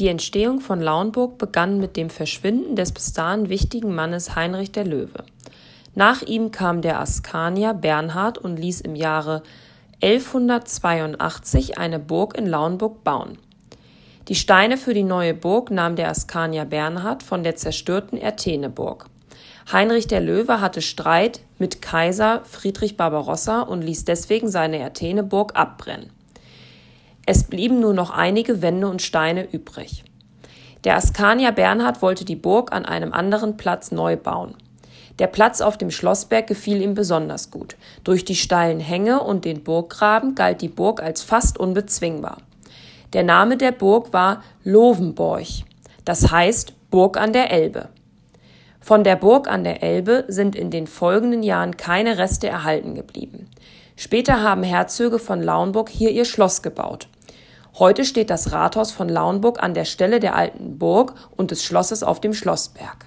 Die Entstehung von Lauenburg begann mit dem Verschwinden des bis dahin wichtigen Mannes Heinrich der Löwe. Nach ihm kam der Askanier Bernhard und ließ im Jahre 1182 eine Burg in Lauenburg bauen. Die Steine für die neue Burg nahm der Askanier Bernhard von der zerstörten Ertheneburg. Heinrich der Löwe hatte Streit mit Kaiser Friedrich Barbarossa und ließ deswegen seine Ertheneburg abbrennen. Es blieben nur noch einige Wände und Steine übrig. Der Askanier Bernhard wollte die Burg an einem anderen Platz neu bauen. Der Platz auf dem Schlossberg gefiel ihm besonders gut. Durch die steilen Hänge und den Burggraben galt die Burg als fast unbezwingbar. Der Name der Burg war Lovenborg, das heißt Burg an der Elbe. Von der Burg an der Elbe sind in den folgenden Jahren keine Reste erhalten geblieben. Später haben Herzöge von Lauenburg hier ihr Schloss gebaut. Heute steht das Rathaus von Lauenburg an der Stelle der alten Burg und des Schlosses auf dem Schlossberg.